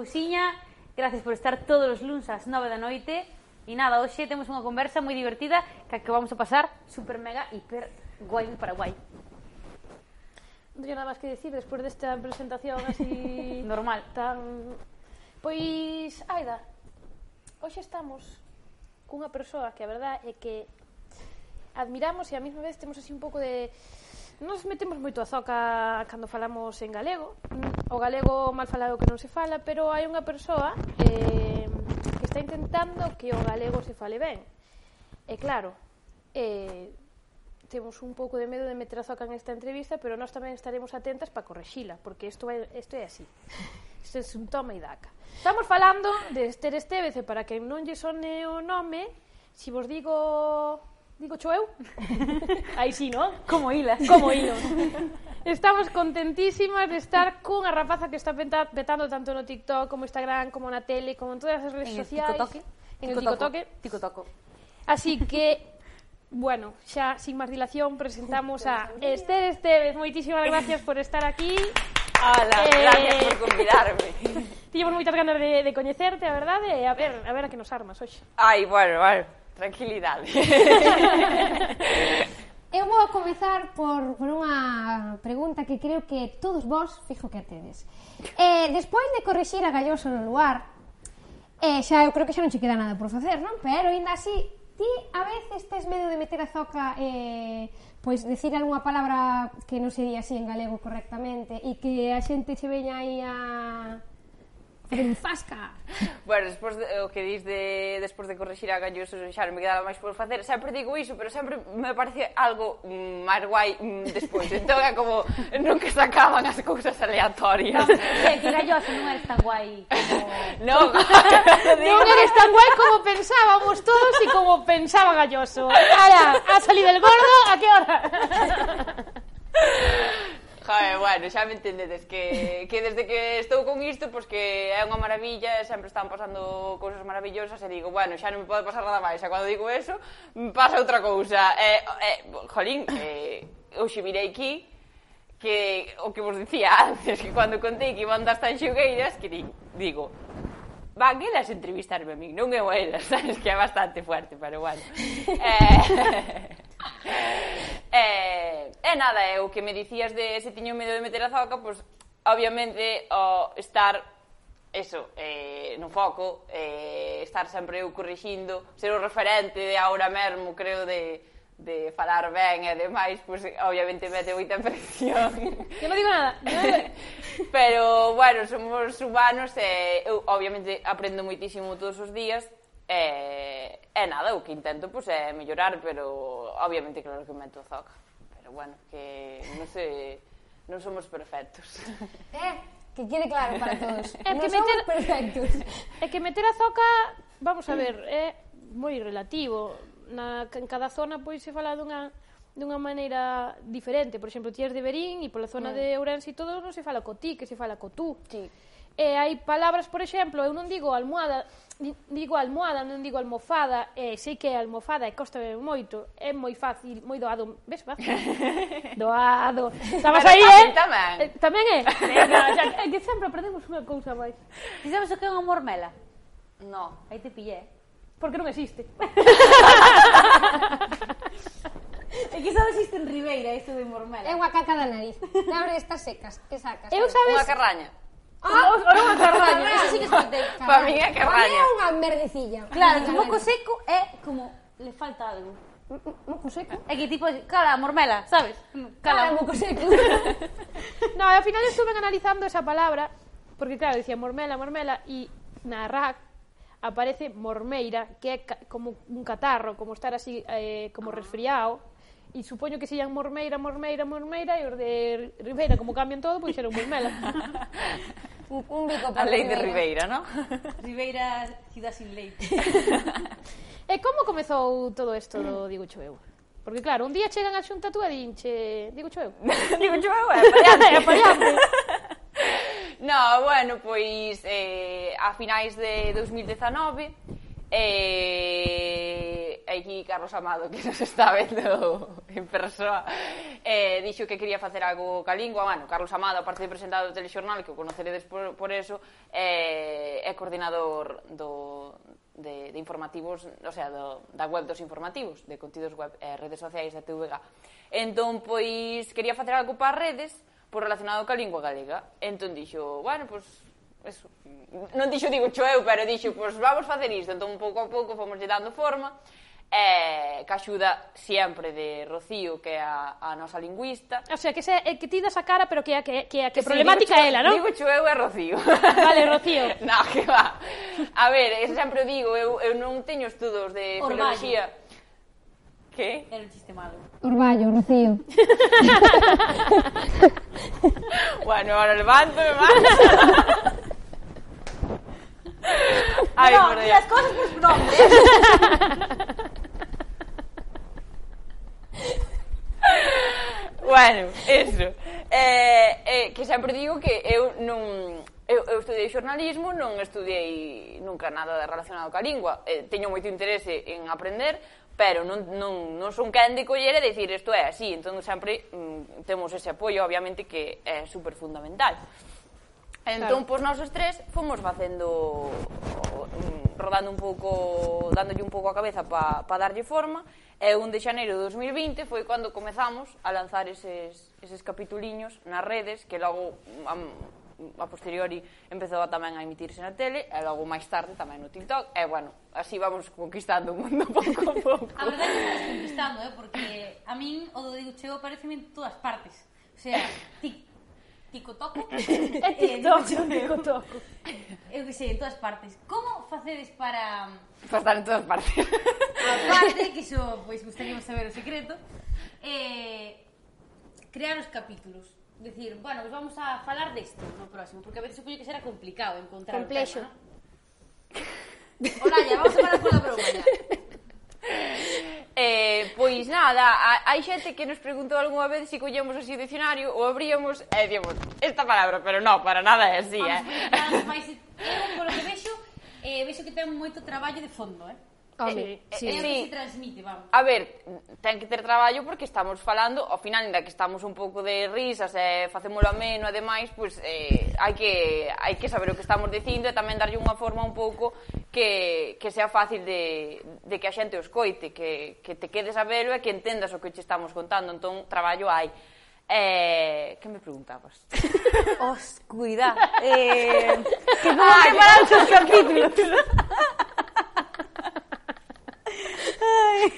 Cousiña. Gracias por estar todos os luns ás 9 da noite. E nada, hoxe temos unha conversa moi divertida que acabamos a pasar super mega hiper guai en Paraguai. Non teño nada máis que decir despois desta presentación así... Normal. Tan... Pois, Aida, hoxe estamos cunha persoa que a verdad é que admiramos e a mesma vez temos así un pouco de Nos metemos moito a zoca cando falamos en galego. Mm, o galego mal falado que non se fala, pero hai unha persoa eh, que está intentando que o galego se fale ben. E claro, eh, temos un pouco de medo de meter a zoca en esta entrevista, pero nós tamén estaremos atentas para correxila, porque isto, vai, isto é así. Isto é un toma e daca. Estamos falando de Esther Estevez, e para que non lle sone o nome, si vos digo Digo cho eu? Aí sí, non? Como hilas. Como hilos. Estamos contentísimas de estar cunha rapaza que está peta- petando tanto no TikTok, como Instagram, como na tele, como en todas as redes En el sociais. ticotoque. En el ticotoque. Ticotoco. Así que, bueno, xa sin máis dilación presentamos a Esther Estevez. Moitísimas gracias por estar aquí. Hola, Eh. gracias por convidarme. Tiñemos moitas ganas de, de coñecerte, a verdade, e a ver, a ver a que nos armas hoxe. Ai, bueno, bueno. Tranquilidade. Eu vou a comezar por, por unha pregunta que creo que todos vós fijo que tedes. Eh, despois de corrixir a Galloso no lugar, eh, xa eu creo que xa non che queda nada por facer, non? Pero ainda así, ti a veces tes medo de meter a zoca eh, pois decir algunha palabra que non sería así en galego correctamente e que a xente se veña aí a en Fasca. bueno, despois de, o que dis de despois de corregir a Galloso xa non me quedaba máis por facer. Sempre digo iso, pero sempre me parece algo mm, máis guai mm, despois. Entón é como nunca sacaban as cousas aleatorias. Non, é que Galloso non eres tan guai como... non, non eres tan guai como pensábamos todos e como pensaba Galloso. Ala, ha salido el gordo, a que hora? Joder, bueno, xa me entendedes que, que desde que estou con isto, pois pues que é unha maravilla, sempre están pasando cousas maravillosas e digo, bueno, xa non me pode pasar nada máis, xa cando digo eso, pasa outra cousa. Eh, eh, jolín, eh, hoxe virei aquí, que o que vos dicía antes, que cando contei que iban das tan xogueiras, que di, digo, van elas entrevistarme a mí, non eu a elas, sabes que é bastante fuerte, pero bueno. eh, e, e eh, eh, nada, é o que me dicías de se tiño medo de meter a zoca, pois, obviamente, o estar eso, eh, no foco, eh, estar sempre eu corrixindo, ser o referente de ahora mesmo, creo, de, de falar ben e demais, pois pues, obviamente mete moita presión. Que non digo nada. Pero, bueno, somos humanos e eu obviamente aprendo moitísimo todos os días, E, e nada, o que intento pois, é eh, mellorar, pero obviamente claro que meto o zoca. Pero bueno, que non sei, non somos perfectos. Eh, que quede claro para todos. É non que somos meter... perfectos. É que meter a zoca, vamos a ver, é moi relativo. Na, en cada zona pois se fala dunha dunha maneira diferente. Por exemplo, ti és de Berín e pola zona mm. de Ourense e todo non se fala co ti, que se fala co tú. Sí. E hai palabras, por exemplo, eu non digo almohada, digo almohada, non digo almofada, e sei que é almofada e costa moito, é moi fácil, moi doado, ves, va? doado. Estabas aí, eh? Tamén. Eh, tamén é? Venga, xa, é que sempre aprendemos unha cousa máis. Ti sabes o que é unha mormela? No. Aí te pillé. Porque non existe. É que só existe en Ribeira isto de mormela. É unha caca da nariz. Abre estas secas, que sacas? Eu sabes... Unha carraña. Ah, olor a carraña. Eso sí que es solteiro. Para min é carballo. Para é unha merdecilla. Claro, que moco seco é como le falta algo. Moco seco? É que tipo, cala, mormela, sabes? Cara, cala moco seco. no, ao final estuve analizando esa palabra, porque claro, decía mormela, mormela, e na RAC aparece mormeira, que é como un catarro, como estar así, eh, como ah. resfriado. E supoño que sillan Mormeira, Mormeira, Mormeira e os de Ribeira, como cambian todo, pois xeron Mormela. un, un rico para A lei de Ribeira, non? Ribeira, cidade sin lei. e como comezou todo isto do Digo Choveu? Porque claro, un día chegan a xunta túa e dinche, digo choveu. digo eu, é apallante. é apallante. no, bueno, pois eh, a finais de 2019 eh, aquí Carlos Amado, que nos está vendo en persoa, eh, dixo que quería facer algo ca lingua. Bueno, Carlos Amado, aparte de presentado do telexornal, que o conoceredes por, por eso, eh, é coordinador do, de, de informativos, o sea, do, da web dos informativos, de contidos web e eh, redes sociais da TVG. Entón, pois, quería facer algo para redes, por relacionado ca lingua galega. Entón dixo, bueno, pois, eso. Non dixo, digo, cho eu, pero dixo, pois vamos facer isto. Entón, pouco a pouco, fomos lle dando forma e que axuda sempre de Rocío, que é a, a nosa lingüista. O sea, que, se, eh, que ti das a cara, pero que, que, que, que sí, problemática é ela, non? Digo xo eu e Rocío. Vale, Rocío. no, que va. A ver, eso sempre digo, eu, eu non teño estudos de Orballo. filoloxía. Que? Era un chiste malo. Orballo, Rocío. bueno, ahora levanto, me mando. Ay, no, por Dios. las cosas por su nombre. bueno, eso. Eh, eh, que sempre digo que eu non... Eu, eu estudei xornalismo, non estudei nunca nada relacionado ca lingua. Eh, teño moito interese en aprender, pero non, non, non son quen de coller e dicir isto é así, entón sempre mm, temos ese apoio, obviamente, que é super fundamental. Entón, claro. pois nós os tres fomos facendo mm, rodando un pouco, dándolle un pouco a cabeza para pa darlle forma E 1 de xaneiro de 2020 foi cando comezamos a lanzar eses, eses capituliños nas redes que logo a, a posteriori empezou a tamén a emitirse na tele e logo máis tarde tamén no TikTok e bueno, así vamos conquistando o mundo pouco a pouco A verdade é que estás conquistando, eh? porque a min o do Digo Cheo parece en todas partes O sea, TikTok ticotoco e TikTok, ticotoco. Eu que sei, en todas partes. Como facedes para um, para estar en todas partes? Aparte, que iso, pois, gustaríamos saber o secreto, eh, crear os capítulos. Decir, bueno, pues vamos a falar desto no próximo, porque a veces supoño que será complicado encontrar Complexo. o tema, ¿no? Hola, ya, vamos a parar con la broma, ya. Eh, pois nada, hai xente que nos preguntou algunha vez se si collemos así o dicionario ou abríamos e dicíamos esta palabra, pero non, para nada é así, Vamos, eh. Nada, máis, eu, polo que vexo, eh, vexo que ten moito traballo de fondo, eh? Home, eh, sí. Eh, é, sí. se transmite, vamos. A ver, ten que ter traballo porque estamos falando, ao final, ainda que estamos un pouco de risas e eh, facémolo ameno e demais, pois pues, eh, hai, que, hai que saber o que estamos dicindo e tamén darlle unha forma un pouco que, que sea fácil de, de que a xente os coite, que, que te quedes a verlo e que entendas o que che estamos contando. Entón, traballo hai. Eh, que me preguntabas? Oscuridad. Eh, que como ah, que para os capítulos.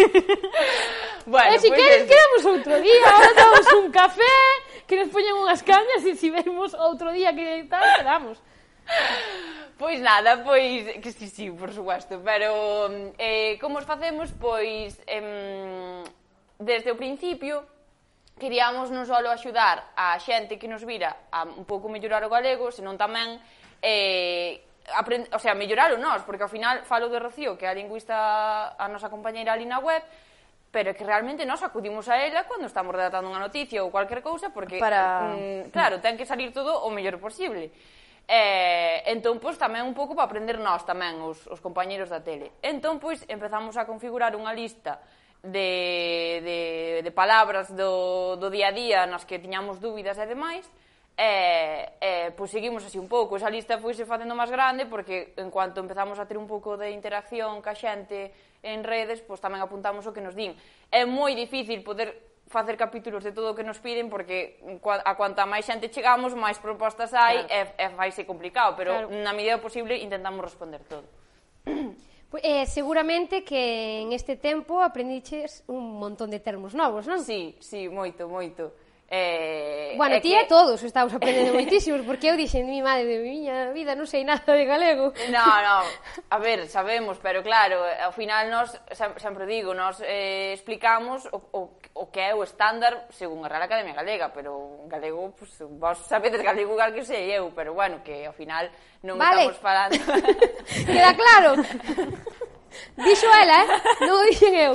bueno, eh, e se pues queres, quedamos outro día, ahora damos un café, que nos poñan unhas cañas e se si vemos outro día que tal, quedamos. Pois nada, pois que si, si, por suposto, pero eh, como os facemos, pois em, desde o principio queríamos non só axudar a xente que nos vira a un pouco mellorar o galego, senón tamén eh, aprend, o sea, melloralo nós, porque ao final falo de Rocío, que é a lingüista, a nosa compañeira ali na web, pero é que realmente nós acudimos a ela cando estamos redactando unha noticia ou cualquier cousa, porque, Para... mm, claro, ten que salir todo o mellor posible. Eh, entón, pois, tamén un pouco para aprender nós tamén, os, os compañeros da tele. Entón, pois, empezamos a configurar unha lista de, de, de palabras do, do día a día nas que tiñamos dúbidas e demais, e, e pois seguimos así un pouco. Esa lista foise facendo máis grande porque en cuanto empezamos a ter un pouco de interacción ca xente en redes, pois tamén apuntamos o que nos din. É moi difícil poder facer capítulos de todo o que nos piden porque a cuanta máis xente chegamos, máis propostas hai claro. e, e faise complicado, pero claro. na medida posible intentamos responder todo. Eh, seguramente que en este tempo aprendiches un montón de termos novos, non? Sí, sí, moito, moito. Eh, bueno, ti que... todos estamos aprendendo moitísimos, porque eu dixen, mi madre, de miña vida non sei nada de galego. No, no, a ver, sabemos, pero claro, eh, ao final nós, sempre digo, nós eh, explicamos o, o, o que é o estándar según a Real Academia Galega, pero galego, pues, vos sabedes galego igual que sei eu, pero bueno, que ao final non vale. estamos falando... Queda claro! Dixo ela, eh? Non o dixen eu.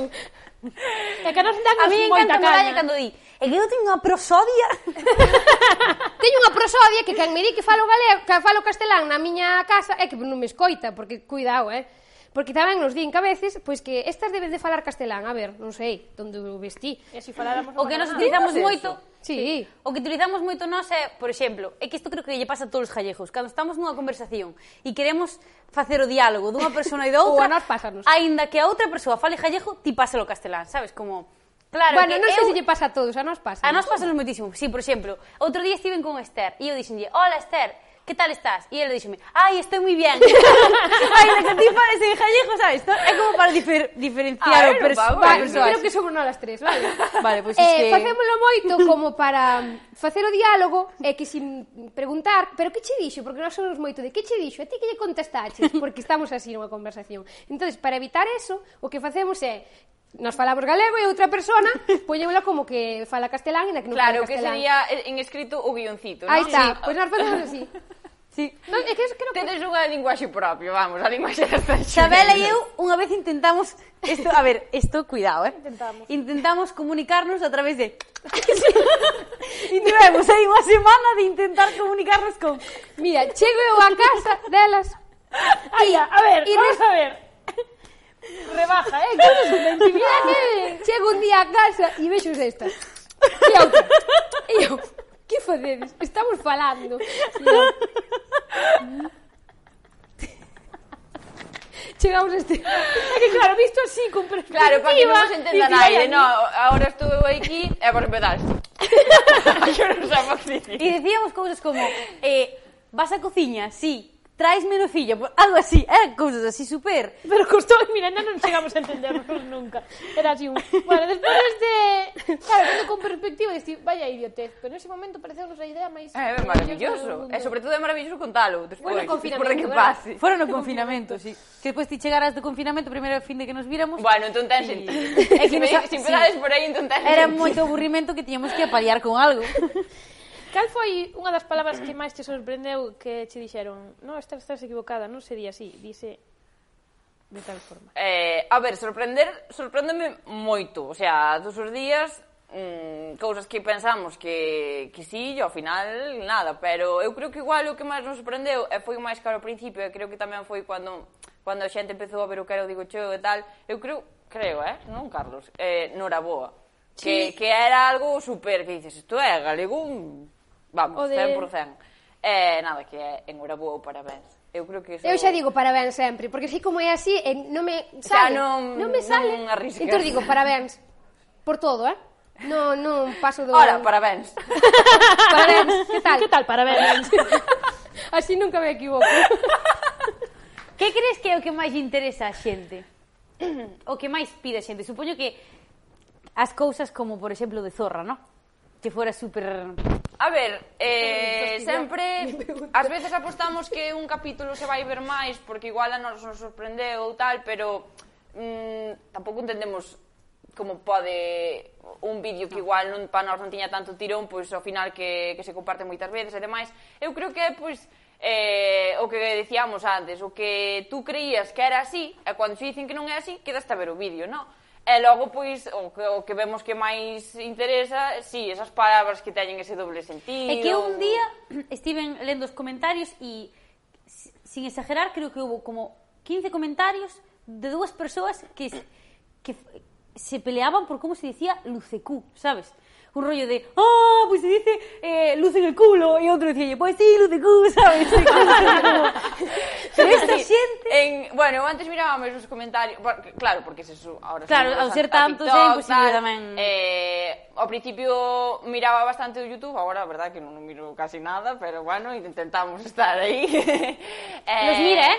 É que nos dan a mí moita caña. Cando di, É que eu teño unha prosodia. teño unha prosodia que quen me di que falo galego, que falo castelán na miña casa é que non me escoita, porque cuidado, eh? Porque tamén nos din que a veces, pois que estas deben de falar castelán, a ver, non sei, onde o vestí. E se si faláramos o que nos utilizamos moito, sí. sí. o que utilizamos moito nós é, por exemplo, é que isto creo que lle pasa a todos os gallegos, cando estamos nunha conversación e queremos facer o diálogo dunha persona e da outra, ou a nós pásanos. Aínda que a outra persoa fale gallego, ti pásalo castelán, sabes, como Claro, bueno, non sei eu... se lle pasa a todos, a nos pasa. A nos pasa moitísimo, sí, por exemplo. Outro día estiven con Esther e eu dixenlle, hola Esther, que tal estás? E ele dixome, ai, estou moi bien. ai, que ti parece en gallego, sabes? É como para difer diferenciar ah, o perso persoas. Creo que somos nós as tres, vale? vale, pois pues eh, que... Facémoslo moito como para facer o diálogo e que sin preguntar, pero que che dixo? Porque nós somos moito de que che dixo? E ti que lle contestaches? Porque estamos así nunha conversación. Entón, para evitar eso, o que facemos é nos falamos galego e outra persona pois poñémola como que fala castelán e na que non claro, fala castelán. Claro, que sería eh, en escrito o guioncito, non? Aí está, sí. pois nós facemos así. Sí. Non, é que es, creo Tedes que... unha linguaxe propia, vamos, a linguaxe desta. Xabela e eu unha vez intentamos esto, a ver, isto cuidado, eh. Intentamos. Intentamos comunicarnos a través de. E tivemos aí unha semana de intentar comunicarnos con Mira, chego eu a casa delas. Ai, a ver, y vamos a ver Rebaja, eh? Que eres un Mira que chego un día a casa e vexo destas. E outra. E eu, que fadedes? Estamos falando. E eu, Chegamos a este... É que claro, visto así, con perspectiva... Claro, para que non vos entendan dicía, aire, no, agora estou eu aquí e vos empezar. Yo non sabemos dicir. E dicíamos cousas como eh, Vas a cociña, sí traes no fillo, algo así, eh, eran cousas así super... Pero costó, mira, ainda non chegamos a entendernos nunca. Era así un... Bueno, despois de... Claro, vendo con perspectiva, dixi, vaya idiotez, pero nese momento pareceu-nos a idea máis... É, eh, maravilloso, e eh, sobre todo é maravilloso contalo, despois, bueno, despois de que pase. Fora no confinamento, sí. Que despois ti chegaras do confinamento, primeiro fin de que nos viramos... Bueno, entón ten sentido. É que nos... Si empezades por aí, entón ten Era moito aburrimento que tiñamos que apaliar con algo. Cal foi unha das palabras que máis te sorprendeu que che dixeron? No, estás, estás equivocada, non sería así, dice de tal forma. Eh, a ver, sorprender, sorpréndeme moito, o sea, todos os días mm, cousas que pensamos que, que sí, e ao final nada, pero eu creo que igual o que máis nos sorprendeu e foi máis caro ao principio, e creo que tamén foi cando cando a xente empezou a ver o que era o Digo Cheo e tal, eu creo, creo, eh, non Carlos, eh, Noraboa, sí. que, que era algo super, que dices, isto é galego, Vamos, o de... 100%. Eh, nada, que é en ou parabéns. Eu creo que eso... Eu xa digo parabéns sempre, porque así como é así, eh, non me sale. Xa non, non me sale. Non arriscas. entón digo parabéns por todo, eh? Non, non paso do... Ora, parabéns. parabéns, que tal? Que tal, parabéns? así nunca me equivoco. que crees que é o que máis interesa a xente? o que máis pide a xente? Supoño que as cousas como, por exemplo, de zorra, non? que fora super... A ver, eh, sempre, ás veces apostamos que un capítulo se vai ver máis porque igual a nos, nos sorprendeu ou tal, pero mm, tampouco entendemos como pode un vídeo que igual non, para nós non tiña tanto tirón, pois ao final que, que se comparte moitas veces e demais. Eu creo que é, pois, eh, o que decíamos antes, o que tú creías que era así, e cando se dicen que non é así, quedaste a ver o vídeo, non? E logo, pois, o que, o que vemos que máis interesa, si, sí, esas palabras que teñen ese doble sentido... É que un día estiven lendo os comentarios e, sin exagerar, creo que houve como 15 comentarios de dúas persoas que, que se peleaban por como se dicía Lucecú, sabes? un rollo de, ah, oh, pues se dice eh, luz en el culo, y otro decía, pues sí, luz de culo, ¿sabes? Pero esta sí, xente... En, bueno, antes mirábamos os comentarios, porque, claro, porque se su, ahora Claro, ao ser tantos é imposible tamén. Eh, ao principio miraba bastante o YouTube, agora a verdad que non miro casi nada, pero bueno, intentamos estar aí. eh... Los mira, eh?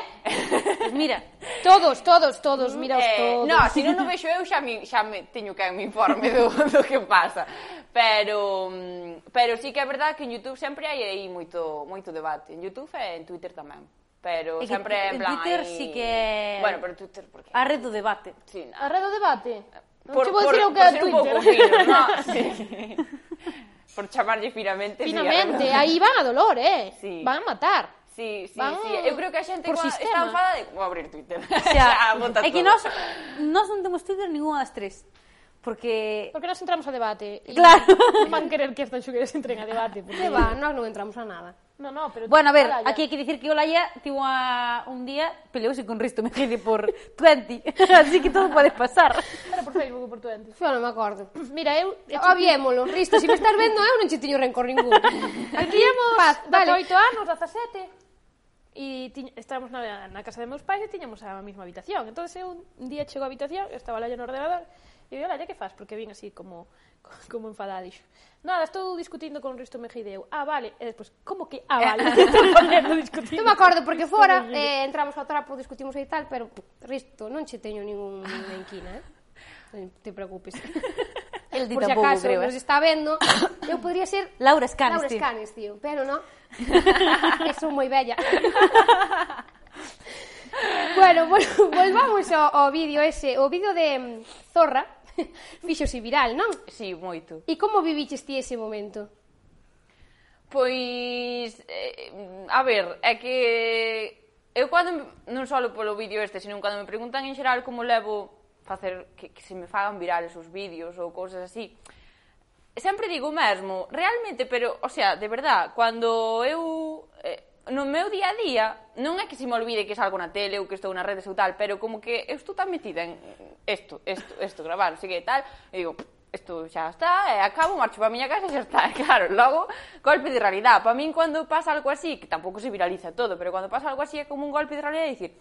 Los mira. Todos, todos, todos, mm, mira eh, todos. No, se non o vexo eu xa, mi, xa me, teño que me informe do, do que pasa. Pero, mm, pero sí que é verdade que en YouTube sempre hai aí moito, moito debate. En YouTube e en Twitter tamén. Pero e sempre que, en plan... Twitter aí... sí que... Bueno, pero Twitter... Porque... A red do debate. Sí, no. A red do debate? Non por, vou dicir o que é Twitter. Un fino, no, sí. por chamarlle finamente. Finamente, sí, aí van a dolor, eh? Sí. Van a matar. Sí, sí, van sí. Eu creo que a xente coa, está enfada de... Vou abrir Twitter. O sea, o sea, é que nós, nós non temos Twitter ninguna das tres. Porque... Porque nos entramos a debate. Claro. Non van querer que estas xugueres entren a debate. Porque... Que va, nós non entramos a nada. No, no, pero... Bueno, a ver, Olaya. aquí hai que dicir que Olaya tivo a... un día peleouse con Risto Mejide por 20. Así que todo pode pasar. Era por Facebook por 20. Yo non me acordo. Mira, eu... Obviémolo, Risto, se si me estás vendo, eu non che teño rencor ningún. Aquí hemos Paz, vale. 18 anos, 17 e tiña, estábamos na, na casa de meus pais e tiñamos a mesma habitación. Entón, eu un día chego á habitación, estaba lá no ordenador, E eu, olha, que faz? Porque vin así como como enfadadixo. Nada, estou discutindo con Risto Mejide eu. Ah, vale. E despois, como que? Ah, vale. Eu me acordo porque fora eh, entramos ao trapo, discutimos e tal, pero Risto, non che teño ningún enquina, eh? Non te preocupes. El di Por si acaso creo, nos eh. está vendo, eu podría ser Laura Scanes, Laura Scanes, tío. Pero no, que son moi bella. bueno, vol volvamos ao, ao vídeo ese, o vídeo de mm, Zorra, fixose viral, non? Sí, moito. E como viviches ti ese momento? Pois, eh, a ver, é que eu cando, non só polo vídeo este, senón cando me preguntan en xeral como levo facer que, que se me fagan virales os vídeos ou cousas así, sempre digo o mesmo, realmente, pero, o sea, de verdad, cando eu eh, no meu día a día non é que se me olvide que salgo na tele ou que estou na redes ou tal, pero como que eu estou tan metida en isto, isto, isto gravar, así que tal, e digo, isto xa está, e acabo, marcho para a miña casa e xa está, e claro, logo, golpe de realidad. Para min, cando pasa algo así, que tampouco se viraliza todo, pero cando pasa algo así é como un golpe de realidad e dicir,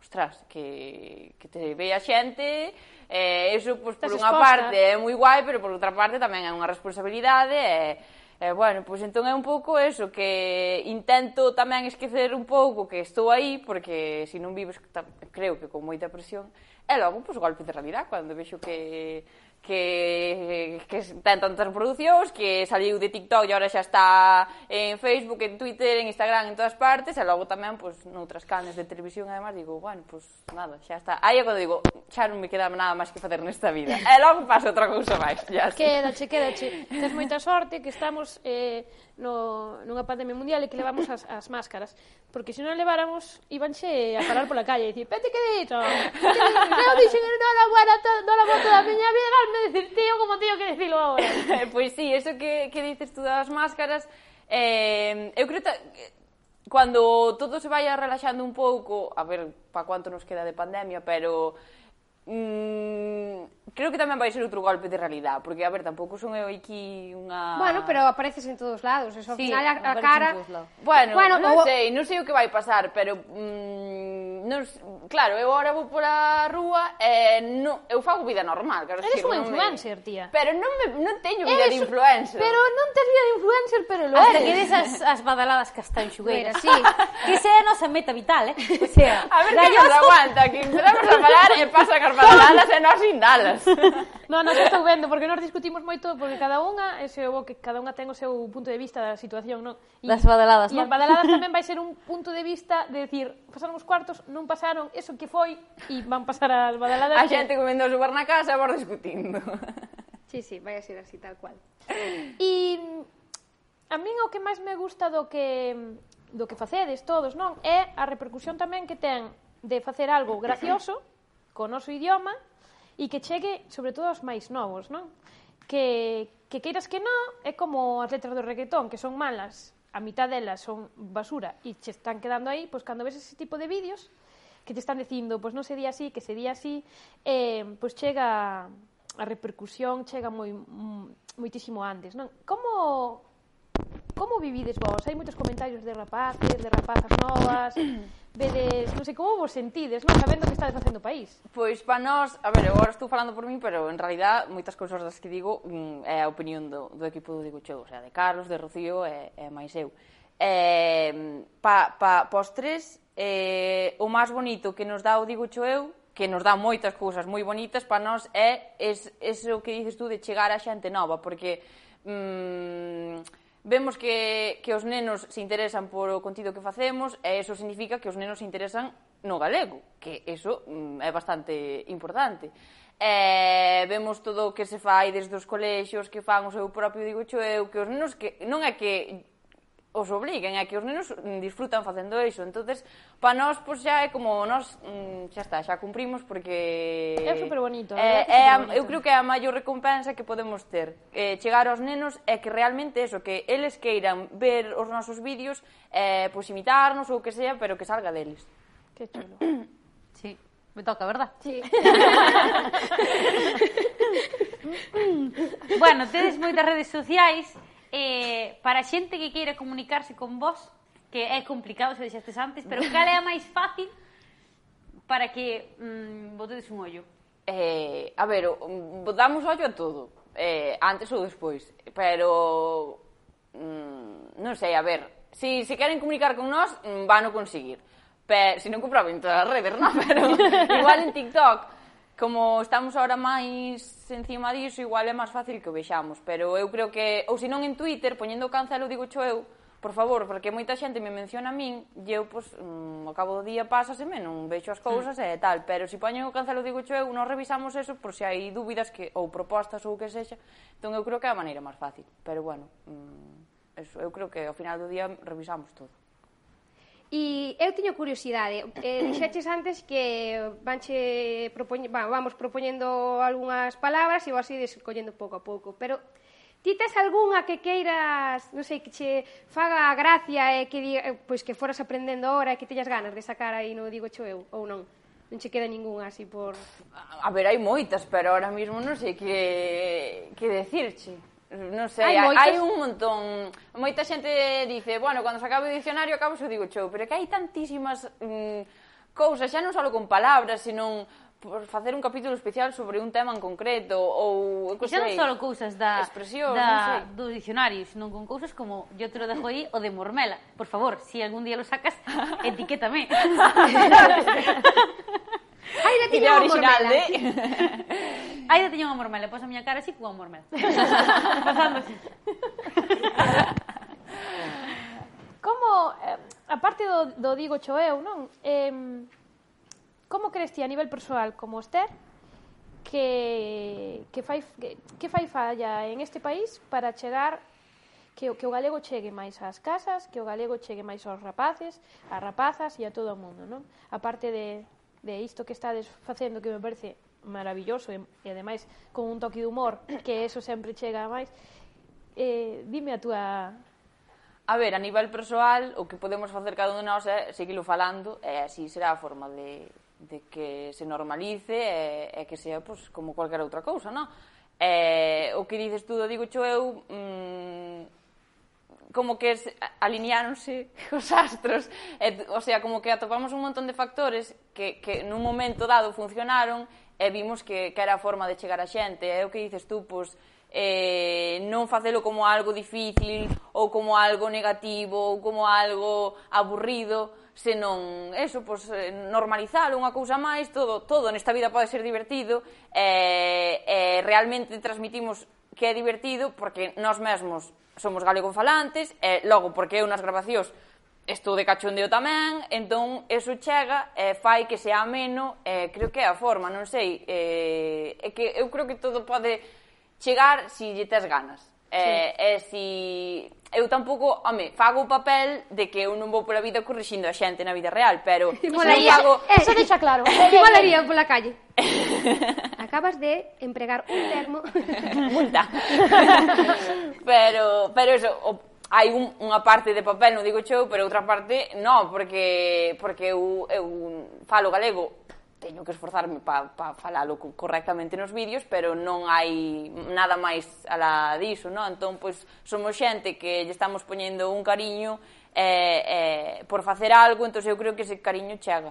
ostras, que, que te ve a xente, eh, eso, pois, por Estás unha exposta. parte é moi guai, pero por outra parte tamén é unha responsabilidade, e... Eh, E, bueno, pois entón é un pouco eso, que intento tamén esquecer un pouco que estou aí, porque se non vives, creo que con moita presión, e logo, pois, golpe de realidad, cando vexo que que, que ten tantas producións que saliu de TikTok e agora xa está en Facebook, en Twitter, en Instagram, en todas partes e logo tamén pois, noutras canles de televisión además digo, bueno, pois nada, xa está. Aí é cando digo, xa non me queda nada máis que facer nesta vida. E logo pasa outra cousa máis xa Quédache, quédache. tens moita sorte que estamos eh, no, nunha pandemia mundial e que levamos as, as máscaras porque se non leváramos ibanche a parar pola calle e dicir, pete que dito que dito, eu dixen non a boa toda a miña vida de decir tío como tío que dicilo agora. pois pues sí, eso que, que dices tú das máscaras, eh, eu creo que cando todo se vai relaxando un pouco, a ver pa cuánto nos queda de pandemia, pero mm, creo que tamén vai ser outro golpe de realidad, porque, a ver, tampouco son eu aquí unha... Bueno, pero apareces en todos lados, eso, ao sí, final a, a cara... Bueno, bueno non o... sei, non sei o que vai pasar, pero... Mm, non, claro, eu agora vou pola rúa e non, eu fago vida normal, quero Eres unha influencer, me... tía. Pero non, me, non teño vida Eres, de influencer. Pero non tes vida de influencer, pero lo... A ver, que des as, as badaladas castanxugueiras, sí. que ese é a nosa meta vital, eh? O sea, a ver, que nos aguanta, que empezamos a falar e pasa a para Dallas e nós sin dalas. No, non, estou vendo, porque nós discutimos moito, porque cada unha, ese, o que cada unha ten o seu punto de vista da situación, non? E, das badaladas, non? E as badaladas tamén vai ser un punto de vista de decir, pasaron os cuartos, non pasaron, eso que foi, e van pasar as badaladas. A xente que... comendo o lugar na casa, vos discutindo. Sí, sí, vai a ser así, tal cual. E a min o que máis me gusta do que do que facedes todos, non? É a repercusión tamén que ten de facer algo gracioso co noso idioma e que chegue, sobre todo, aos máis novos, non? Que, que queiras que non, é como as letras do reggaetón, que son malas, a mitad delas son basura e che están quedando aí, pois cando ves ese tipo de vídeos, que te están dicindo, pois non se di así, que se di así, eh, pois chega a repercusión chega moi mm, moitísimo antes, non? Como Como vivides vos? Hai moitos comentarios de rapaces, de rapazas novas, vedes, non sei, como vos sentides, non? Sabendo que estades facendo país. Pois para nós, a ver, agora estou falando por min, pero en realidad moitas cousas das que digo mm, é a opinión do, do equipo do Digo Cheu, o sea, de Carlos, de Rocío e, e máis eu. Eh, pa, pa, pos tres, eh, o máis bonito que nos dá o Digo eu, que nos dá moitas cousas moi bonitas para nós é es, eso que dices tú de chegar a xente nova, porque mm, vemos que, que os nenos se interesan por o contido que facemos e eso significa que os nenos se interesan no galego, que eso mm, é bastante importante. E vemos todo o que se fai desde os colexios, que fan o seu propio, digo eu, que os nenos que non é que os obliguen é que os nenos mm, disfrutan facendo iso. entonces para nós, pois xa é como nós mm, xa está, xa cumprimos porque É super bonito, é, é, é eu creo que é a maior recompensa que podemos ter. Eh, chegar aos nenos é que realmente eso, que eles queiran ver os nosos vídeos, eh, pois imitarnos ou que sea, pero que salga deles. Que chulo. sí, me toca, verdad? Sí. bueno, tedes moitas redes sociais, eh, para xente que queira comunicarse con vos, que é complicado, se dixestes antes, pero cal é a máis fácil para que mm, botedes un ollo? Eh, a ver, o, mm, damos ollo a todo, eh, antes ou despois, pero mm, non sei, a ver, si se queren comunicar con nós, mm, van o conseguir. Pero, se non comproben todas as redes, non? Pero igual en TikTok como estamos ahora máis encima diso, igual é máis fácil que o vexamos, pero eu creo que, ou se non en Twitter, poñendo cancelo, digo cho eu, por favor, porque moita xente me menciona a min, e eu, pois, mm, ao cabo do día pásaseme, non vexo as cousas mm. e tal, pero se poñen o cancelo, digo cho eu, non revisamos eso, por se hai dúbidas que, ou propostas ou o que sexa, entón eu creo que é a maneira máis fácil, pero bueno, mm, eso, eu creo que ao final do día revisamos todo. E eu teño curiosidade, eh, dixeches antes que vanche propoñe, va, vamos propoñendo algunhas palabras e vos ides collendo pouco a pouco, pero ti tes algunha que queiras, non sei, que che faga gracia e que diga, eh, pois que foras aprendendo ahora e que teñas ganas de sacar aí no digo cho eu ou non? Non che queda ningunha así por... A, a ver, hai moitas, pero ahora mismo non sei que, que decirche non sei, hai, moitos... hai un montón. Moita xente dice, bueno, cando se acaba o dicionario acabo xo digo show, pero que hai tantísimas mm, cousas, xa non só con palabras, senón por facer un capítulo especial sobre un tema en concreto ou que sei. non só cousas da expresión, da, non sei. do dicionario senón con cousas como yo te lo dejo aí o de mormela. Por favor, si algún día lo sacas, etiquétame. Aida tiña unha original, mormela. De... Aida tiña unha mormela, pois a miña cara así cunha mormela. Pasando así. Como, eh, a parte do, do digo cho eu, non? Eh, como crees ti a nivel persoal como Esther que, que, fai, que, que fai falla en este país para chegar que, que o galego chegue máis ás casas, que o galego chegue máis aos rapaces, ás rapazas e a todo o mundo, non? A parte de, de isto que estades facendo que me parece maravilloso e, e ademais con un toque de humor que eso sempre chega a máis eh, dime a túa A ver, a nivel persoal, o que podemos facer cada un de nós é seguilo falando e así será a forma de, de que se normalice e, e que sea pues, como cualquier outra cousa, non? E, eh, o que dices tú, digo xo eu, mm, como que alineáronse os astros, e, o sea, como que atopamos un montón de factores que, que nun momento dado funcionaron e vimos que, que era a forma de chegar a xente. E o que dices tú, pois, eh, non facelo como algo difícil ou como algo negativo ou como algo aburrido, senón eso, pois, eh, normalizalo, unha cousa máis, todo, todo nesta vida pode ser divertido, e, e realmente transmitimos que é divertido porque nós mesmos somos galegofalantes e logo porque eu nas grabacións estou de cachondeo tamén, entón eso chega e fai que sea ameno, e creo que é a forma, non sei, e, é que eu creo que todo pode chegar se si lle tes ganas. E, sí. e si eu tampouco, home, fago o papel de que eu non vou pola vida corrixindo a xente na vida real, pero... Molaría, fago... eso deixa claro, que molaría pola calle. acabas de empregar un termo. Multa. pero, pero eso, o, hai un, unha parte de papel, non digo cheu, pero outra parte non, porque, porque eu, eu falo galego, teño que esforzarme para pa falalo correctamente nos vídeos, pero non hai nada máis alá diso, non? Entón, pois, somos xente que lle estamos poñendo un cariño eh, eh, por facer algo, entón eu creo que ese cariño chega.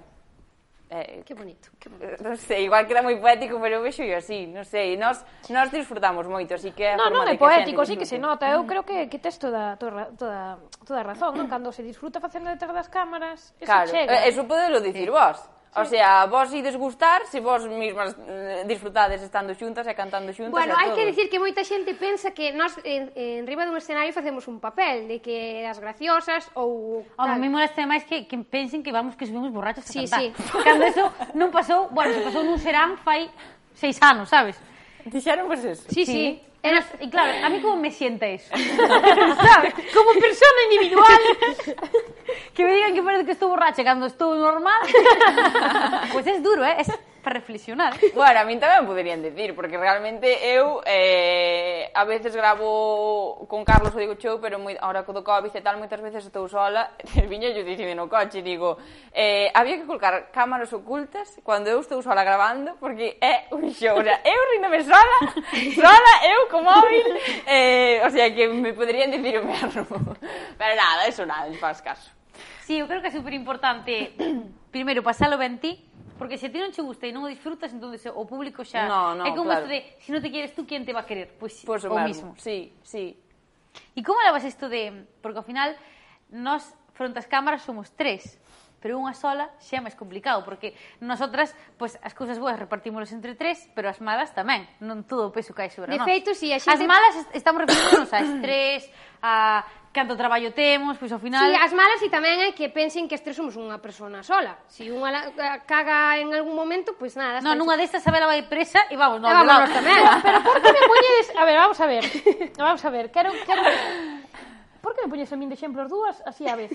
Eh, que bonito. Que bonito. Eh, non sei, igual queda moi poético, pero eu vexo yo así, non sei, nós nós disfrutamos moito, así que Non, non é poético, sí que se nota. Eu mm. creo que que tes toda toda toda toda a razón, non? Cando se disfruta facendo detrás das cámaras, eso claro, chega. Claro, eso podelo dicir eh, vos. O sea, vos ides gustar se vos mismas eh, disfrutades estando xuntas e cantando xuntas Bueno, hai que dicir que moita xente pensa que nós en, en riba dun escenario facemos un papel de que as graciosas ou... O tal. me molesta máis que, que pensen que vamos que subimos borrachos a sí, cantar. Sí. Cando eso non pasou, bueno, se pasou nun serán fai seis anos, sabes? Dixeron vos eso? Sí, sí. Eras, y claro, a mí como me sienta eso. ¿Sabes? Como persona individual. que me digan que parece que estou borracha cando estou normal. pues es duro, eh? Es para reflexionar. Bueno, a min tamén poderían decir, porque realmente eu eh, a veces gravo con Carlos o digo chou, pero moi, ahora co do COVID e tal, moitas veces estou sola, viño yo dicindo no coche, digo, eh, había que colcar cámaras ocultas cando eu estou sola grabando, porque é un show, o sea, eu rindome sola, sola, eu co móvil, eh, o sea, que me poderían decir o mesmo. Pero nada, eso nada, non faz caso. Sí, eu creo que é super importante, primeiro, pasalo ben ti, porque se a ti non che gusta e non o disfrutas, entonces o público xa No, no, é como claro. isto de si non te quieres tú, quen te va a querer? Pois Pois o o mesmo. mismo. Sí, sí. E como levas isto de... Porque ao final, nós, fronte ás cámaras, somos tres. pero unha sola xa é máis complicado, porque nosotras, pois, as cousas boas repartímolas entre tres, pero as malas tamén, non todo o peso cae sobre De nós. feito, si, a xente... As malas est- estamos referindo a estrés, a canto traballo temos, pois ao final... Si, as malas e tamén é que pensen que estes somos unha persona sola. Si unha la- eh, caga en algún momento, pois nada. está Non, nunha destas Sabela vai presa e vamos, non, Ah, vámonos tamén. Pero por que me poñedes... A ver, vamos a ver. Vamos a ver. Quero... quero... Por que me poñes a min de exemplo as dúas así a vez?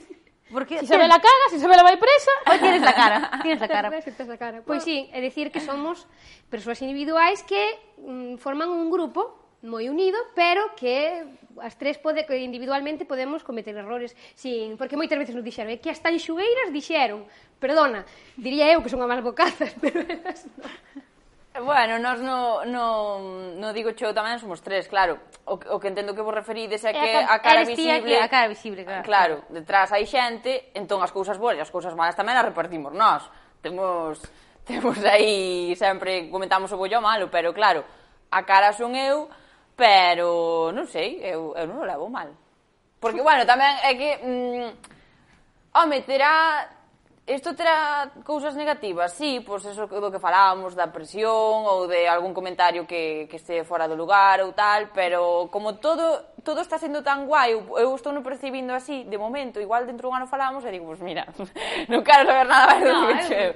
Porque si ve la caga, si Isabel vai presa... Pois tienes la cara, tienes la cara. Tienes a cara. Pois sí, é dicir que somos persoas individuais que mm, forman un grupo moi unido, pero que as tres pode que individualmente podemos cometer errores sin, porque moitas veces nos dixeron, é que as tan xugueiras dixeron, perdona, diría eu que son a máis bocazas, pero elas non. Bueno, nós no, no, no digo cheo tamén somos tres, claro. O, o que entendo que vos referides é que a, a cara eres visible... Aquí, a cara visible, claro. Claro, detrás hai xente, entón as cousas boas e as cousas malas tamén as repartimos nós. Temos, temos aí, sempre comentamos o bollo malo, pero claro, a cara son eu, pero non sei, eu, eu non o levo mal. Porque, bueno, tamén é que... Mm, home, terá Isto terá cousas negativas? Sí, pois eso do que falábamos da presión ou de algún comentario que, que este fora do lugar ou tal, pero como todo todo está sendo tan guai, eu, eu estou non percibindo así, de momento, igual dentro dun ano falamos, e digo, pues mira, non quero saber nada máis no, que eu.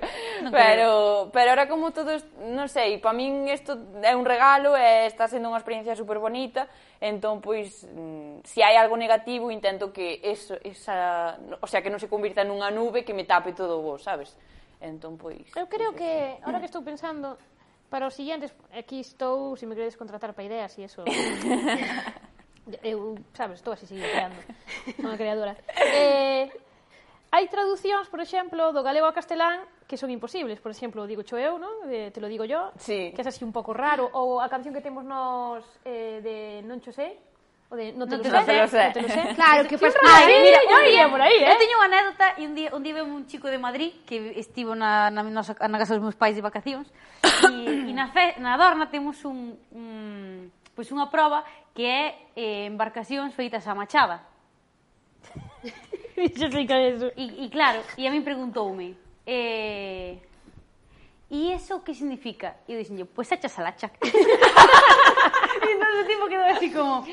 Pero, pero ahora como todo, non sei, para min isto é un regalo, e está sendo unha experiencia super bonita, entón, pois, mm, se hai algo negativo, intento que eso, esa, o sea, que non se convirta nunha nube que me tape todo vos, sabes? Entón, pois... Eu creo pois, que, ahora que estou pensando, para os siguientes, aquí estou, se si me queredes contratar para ideas e eso. Eu, sabes, estou así creando. Son creadora. Eh, hai traducións, por exemplo, do galego ao castelán que son imposibles. Por exemplo, digo cho eu, non? Eh, te lo digo yo. Sí. Que é así un pouco raro. Ou a canción que temos nos eh, de Non cho sei, O de, no te, no te lo, sé, lo sé. No te lo sé. Claro, que fue pues, Mira, un día, por aí, eh? Eu teño unha anécdota e un día, un día veu un chico de Madrid que estivo na, na, nosa, na casa dos meus pais de vacacións e, e na, fe, na Dorna temos un, un pois pues unha proba que é eh, embarcacións feitas a machada. Yo sei que é eso. E, e claro, e a min preguntoume eh, e eso que significa? E eu dixen, pues echas a la chac. e entón o tipo quedou así como...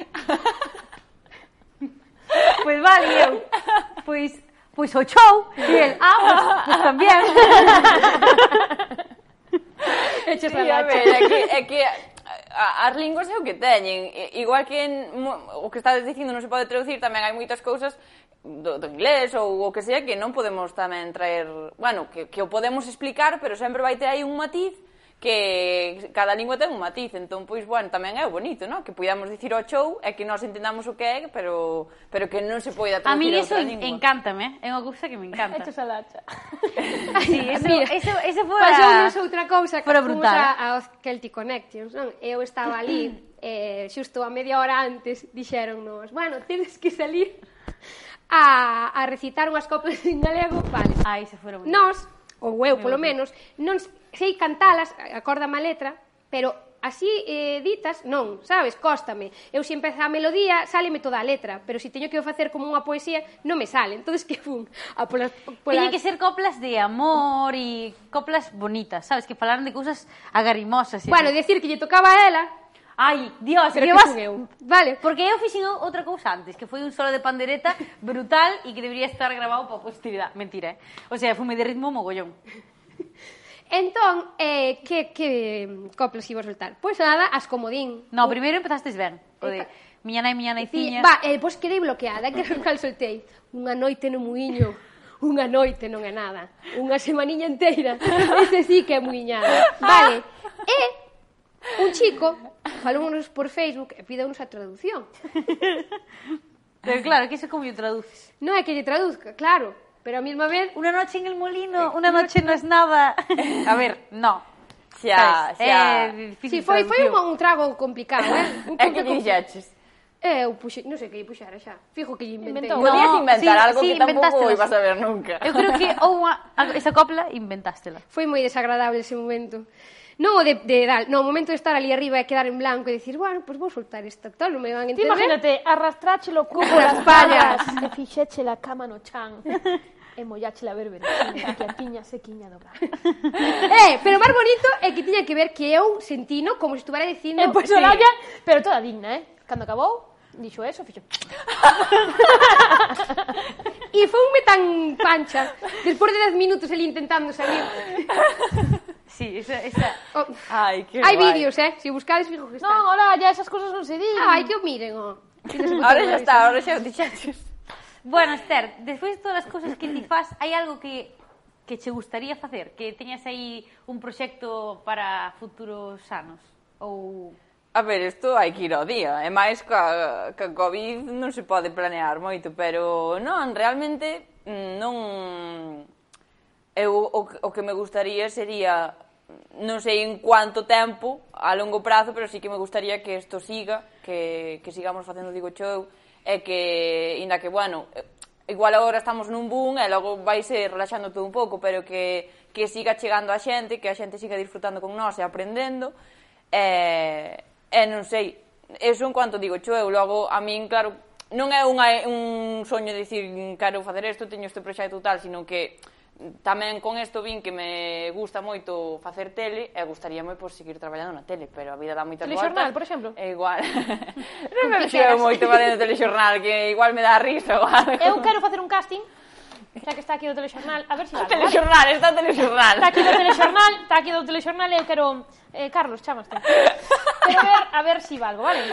pues vale, eu, pois, pois o show. E el, ah, pues, pues también. Echas Sí, a a ver, é que, é que as linguas é o que teñen. Igual que en, o que estades dicindo non se pode traducir, tamén hai moitas cousas do, do inglés ou o que sea que non podemos tamén traer... Bueno, que, que o podemos explicar, pero sempre vai ter aí un matiz que cada lingua ten un matiz, entón, pois, bueno, tamén é bonito, non? Que podamos dicir o show e que nós entendamos o que é, pero, pero que non se poida traducir a mí iso encántame, é unha cousa que me encanta. Hecho salacha. sí, eso, Mira, eso, eso fora... Pasounos outra cousa que fomos a, aos Celtic Connections, non? Eu estaba ali, eh, xusto a media hora antes, dixeronnos, bueno, tedes que salir a, a recitar unhas coplas en galego, vale. Ai, se foron. Nós, ou eu, polo menos, non sei cantalas, acórdame a letra, pero así eh, ditas, non, sabes, cóstame. Eu se empeza a melodía, sáleme toda a letra, pero se teño que facer como unha poesía, non me sale. Entonces que fun a polas, polas... Tiñe que ser coplas de amor e coplas bonitas, sabes, que falaron de cousas agarimosas. E Bueno, tal. decir que lle tocaba a ela, Ai, Dios, pero que, que vas... eu. Vale. Porque eu fixen outra cousa antes, que foi un solo de pandereta brutal e que debería estar grabado para a posteridade. Mentira, eh? O sea, fume de ritmo mogollón. Entón, eh, que, que coplas iba a soltar? Pois pues nada, as comodín. No, primeiro empezasteis ben. O de... Miña nai, miña naiciña... Va, eh, pois quedei bloqueada, que non cal soltei. Unha noite no muiño. Unha noite non é nada. Unha semaniña inteira. Ese sí que é muiñada. Vale. E un chico falou-nos por Facebook e pide-nos a traducción. Pero claro, que iso como lle traduces? Non é que lle traduzca, claro. Pero a misma vez, una noche en el molino, una noche no es nada. A ver, no. Xa, xa. É difícil. Si, foi, foi un, un trago complicado, eh? Un É que dixaches. É, eh, eu puxe, non sei que lle puxara xa. Fijo que lle inventei. Inventou. Podías inventar sí, algo sí, que tampouco inventástelas. ibas a ver nunca. Eu creo que ou unha, esa copla inventástela. Foi moi desagradable ese momento. Non o de, de dar, no, o momento de estar ali arriba e quedar en blanco e dicir, bueno, pois pues vou soltar esta tal, non me van a Ti entender. imagínate, arrastráchelo cubo as pallas e fixéche la cama no chan e mollache la verbena, que a tiña sequiña do brazo. eh, pero máis bonito é que tiña que ver que eu sentino como se estuvera dicindo... E eh, pois pues, Soraya, pero toda digna, eh? Cando acabou, dixo eso, fixo... e foume tan pancha, despois de 10 minutos ele intentando salir. Sí, esa... esa... Oh. Ai, que Hai vídeos, eh? Se oh. si buscades, fijo que está. Non, hola, ya esas cosas non se din. Ai, que o miren, oh. Ahora xa está, ahora xa o dixaches. Bueno, Esther, despois de todas as cousas que ti faz, hai algo que que che gustaría facer? Que teñas aí un proxecto para futuros anos? Ou A ver, isto hai que ir ao día. E máis ca, ca COVID non se pode planear moito, pero non, realmente mm, non... Eu, o, o que me gustaría sería non sei en cuánto tempo a longo prazo, pero sí que me gustaría que isto siga, que, que sigamos facendo, digo, show, e que, inda que, bueno, igual agora estamos nun boom e logo vai ser relaxando todo un pouco, pero que, que siga chegando a xente, que a xente siga disfrutando con nós e aprendendo, e, e non sei, eso en cuanto digo cho eu, logo a min, claro, non é unha, un soño de dicir, quero facer isto, teño este proxecto tal, sino que tamén con isto vin que me gusta moito facer tele e gustaríame pois seguir traballando na tele, pero a vida dá moitas telexornal, voltas. Telexornal, por exemplo. É igual. non me fío moito facendo telexornal, que igual me dá risa ou algo. Eu quero facer un casting Xa que está aquí o telexornal, a ver se si O telexornal, está o telexornal. Está aquí do telexornal, está aquí do telexornal e eu quero eh, Carlos, chamaste. Quero ver a ver se si valgo, vale?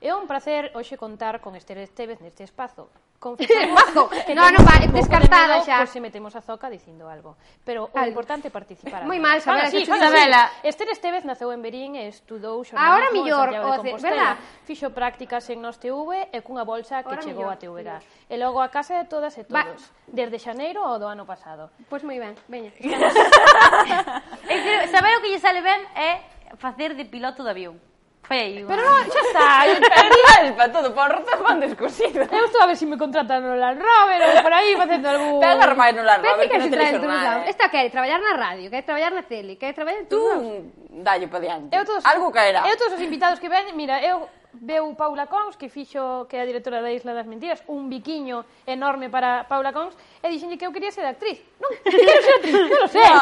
É un placer hoxe contar con Esther Estevez neste espazo confesamos que no, non vale, descartada xa. Pois se metemos a zoca dicindo algo. Pero oh, o algo. importante é participar. Moi mal, Sabela, sí, Sabela. Esther Estevez naceu en Berín e estudou xornalismo Ahora millor, o de, verdad? Fixo prácticas en Nos TV e cunha bolsa que Ahora chegou millor, a TVG. E logo a casa de todas e todos, Va. desde xaneiro ao do ano pasado. Pois pues moi ben, veña. saber o que lle sale ben é facer de piloto de avión. Foi aí. Pero non, xa está. Alpa, todo por rato van descosido. Eu estou a ver se si me contratan no Land Rover ou por aí facendo algún... Pega armai no Land Rover, que, que non tenes jornal. Esta quere traballar na radio, quere traballar na tele, quere traballar en todos Tú, dalle pa diante. Eu todos, Algo caerá. Eu todos os invitados que ven, mira, eu veu Paula Cons, que fixo que é a directora da Isla das Mentiras, un biquiño enorme para Paula Cons, e dixenlle que eu quería ser actriz. Non, quero ser actriz, non lo No,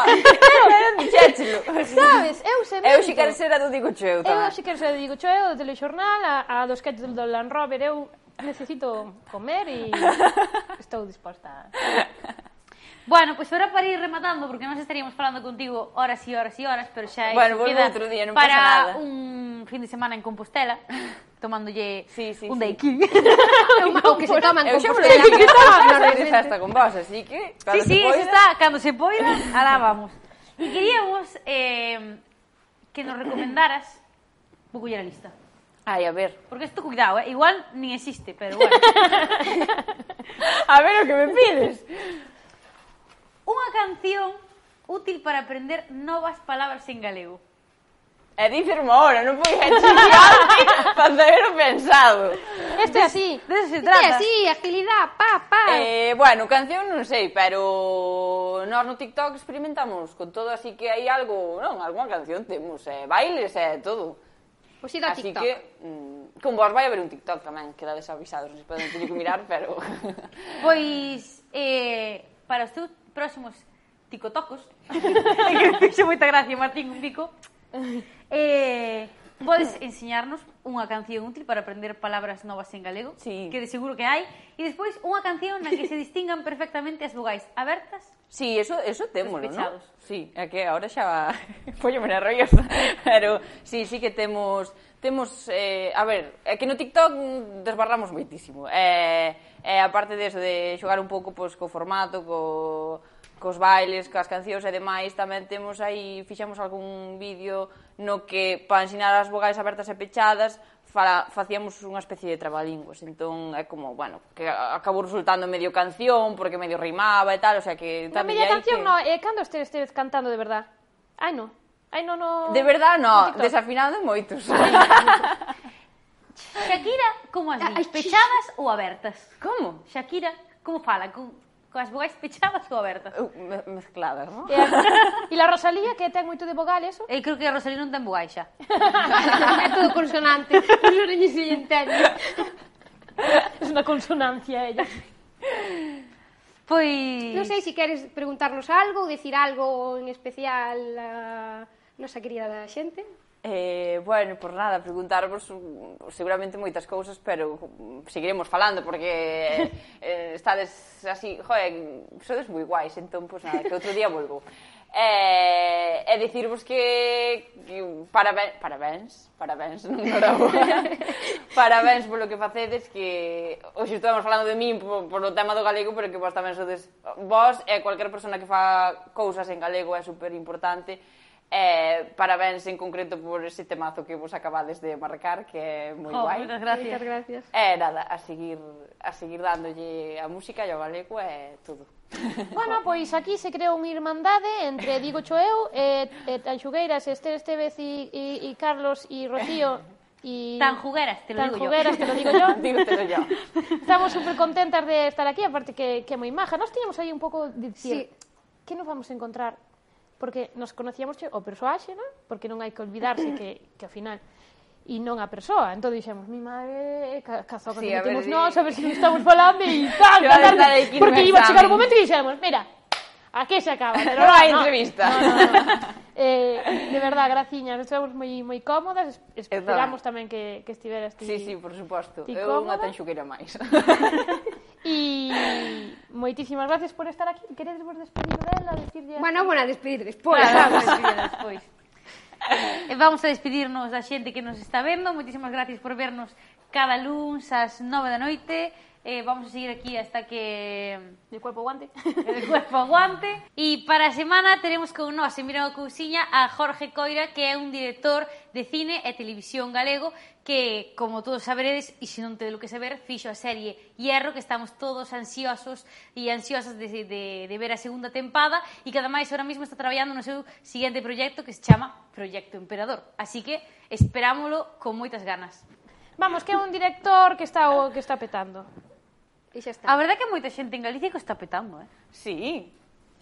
Pero, dichéchelo. Sabes, eu se Eu xe quero ser a do Digo Cheu tamén. Eu xe quero ser a do Digo Cheu, do telexornal, a, a dos sketches do Land Rover, eu necesito comer e estou disposta. Bueno, pois pues ahora para ir rematando, porque nós estaríamos falando contigo horas e horas e horas, pero xa é bueno, outro día, non para pasa nada. un fin de semana en Compostela tomándolle sí, sí, un sí. daiquiri. o que se toman eu con postela. Eu xa esta con vos, así que... Sí, sí, poida... está, cando se poida, alá vamos. E queríamos eh, que nos recomendaras vou coller a lista. Ai, a ver. Porque isto, cuidado, eh? igual ni existe, pero bueno. a ver o que me pides. Unha canción útil para aprender novas palabras en galego. E di ahora, non puoi facer o pensado. Isto é así. Dese se trata. É así, agilidade, pa, pa. Eh, bueno, canción non sei, pero nós no TikTok experimentamos con todo, así que hai algo, non, algunha canción temos, eh, bailes, eh, todo. Pois pues a TikTok. Así que, mm, con vos vai haber un TikTok tamén, quedades avisados, non poden teño que mirar, pero... pois, eh, para os teus próximos ticotocos, que fixo moita gracia, Martín, un pico, eh, Podes enseñarnos unha canción útil para aprender palabras novas en galego, sí. que de seguro que hai, e despois unha canción na que se distingan perfectamente as vogais abertas Sí, eso, eso temos, ¿no? Sí, é que agora xa Pollo me nerviosa, pero sí, sí que temos temos eh, a ver, é que no TikTok desbarramos moitísimo. Eh, eh, aparte de eso de xogar un pouco pois co formato, co cos bailes, cas cancións e demais, tamén temos aí, fixemos algún vídeo no que para ensinar as vogais abertas e pechadas fala, facíamos unha especie de trabalingües, entón é como, bueno, que acabou resultando medio canción, porque medio rimaba e tal, o sea que... Non, medio canción, que... no, eh, cando esteves este cantando de verdad? Ai, no. Ai, no, no... De verdad, no, no desafinado moitos. Shakira, como as dis? Pechadas ou abertas? Como? Shakira, como fala? Como coas vogais pechadas ou abertas? Eu, me, mezcladas, non? E, e la Rosalía, que ten moito de vogal, eso? Eu creo que a Rosalía non ten vogal xa. é todo consonante. Non se se entende. É unha consonancia ella. Pois... Non sei se si queres preguntarnos algo ou decir algo en especial a nosa querida xente. Eh, bueno, por nada, preguntarvos mm, seguramente moitas cousas, pero mm, seguiremos falando porque eh, eh, estades así, joder, sodes moi guais, entón, pois pues, nada, que outro día volvo. Eh, e dicirvos que, que parabéns, parabéns, parabéns, non parabéns polo que facedes que hoxe estamos falando de min por, por o tema do galego, pero que vos tamén sodes vos e cualquier persona que fa cousas en galego é super importante Eh, parabéns en concreto por ese temazo que vos acabades de marcar, que é moi oh, guai. Moitas gracias. Moitas gracias. Eh, nada, a seguir, a seguir dándolle a música e ao galego e eh, todo. Bueno, pois aquí se creou unha irmandade entre Digo Choeu e, e Tanxugueiras, Esther Estevez e, e, e Carlos e Rocío Y... Tan jugueras, te lo Tan digo jugueras, yo. te lo digo yo. Dígotelo yo. Estamos súper contentas de estar aquí, aparte que, que moi maja. Nos tiñamos aí un pouco de decir, sí. que nos vamos a encontrar porque nos conocíamos o persoaxe, non? porque non hai que olvidarse que, que ao final e non a persoa. Entón dixemos, mi madre cazou que sí, metimos nós, a ver se si... estamos falando e tal, tal, tal, porque iba a chegar o momento e dixemos, mira, aquí se acaba, pero non hai no, entrevista. No, no, no. Eh, de verdad, graciñas, estamos moi moi cómodas, esperamos tamén que, que estiveras ti. Sí, sí, por suposto. Eu unha tanxuqueira máis. E moitísimas gracias por estar aquí. Queredes vos despedir dela, decirlle... Bueno, bueno, despedir despois. Claro, vamos a despedir despois. E eh, vamos a despedirnos da xente que nos está vendo. Moitísimas gracias por vernos cada luns ás 9 da noite. Eh, vamos a seguir aquí hasta que... De cuerpo guante. El cuerpo aguante. E para a semana teremos con nós en Mirando Cousiña a Jorge Coira, que é un director de cine e televisión galego que, como todos saberedes, e se non tedes lo que saber, fixo a serie Hierro, que estamos todos ansiosos e ansiosas de, de, de ver a segunda tempada e que, ademais, ahora mesmo está traballando no seu siguiente proxecto que se chama Proyecto Emperador. Así que esperámolo con moitas ganas. Vamos, que é un director que está, que está petando. E xa está. A verdade é que moita xente en Galicia que está petando, eh? Sí.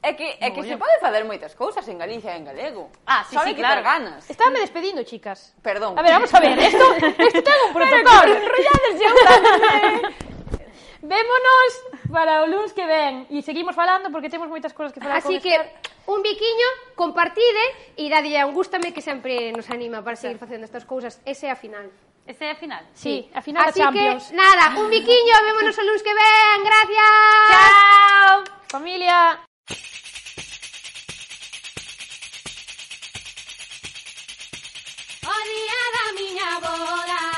É que, é que se pode fazer moitas cousas en Galicia e en galego. Ah, sí, Só sí, hai que claro. ter ganas. Estaba me despedindo, chicas. Perdón. A ver, vamos a ver. Esto, esto ten un protocolo. Enrollades un Vémonos para o luns que ven e seguimos falando porque temos moitas cousas que falar Así con que un biquiño, compartide e dadlle un gústame que sempre nos anima para seguir facendo estas cousas. Ese é a final. Ese é a final? Sí, sí. a final Así da Champions. que, nada, un biquiño, vémonos o luns que ven, gracias. Chao, familia. O día da miña boda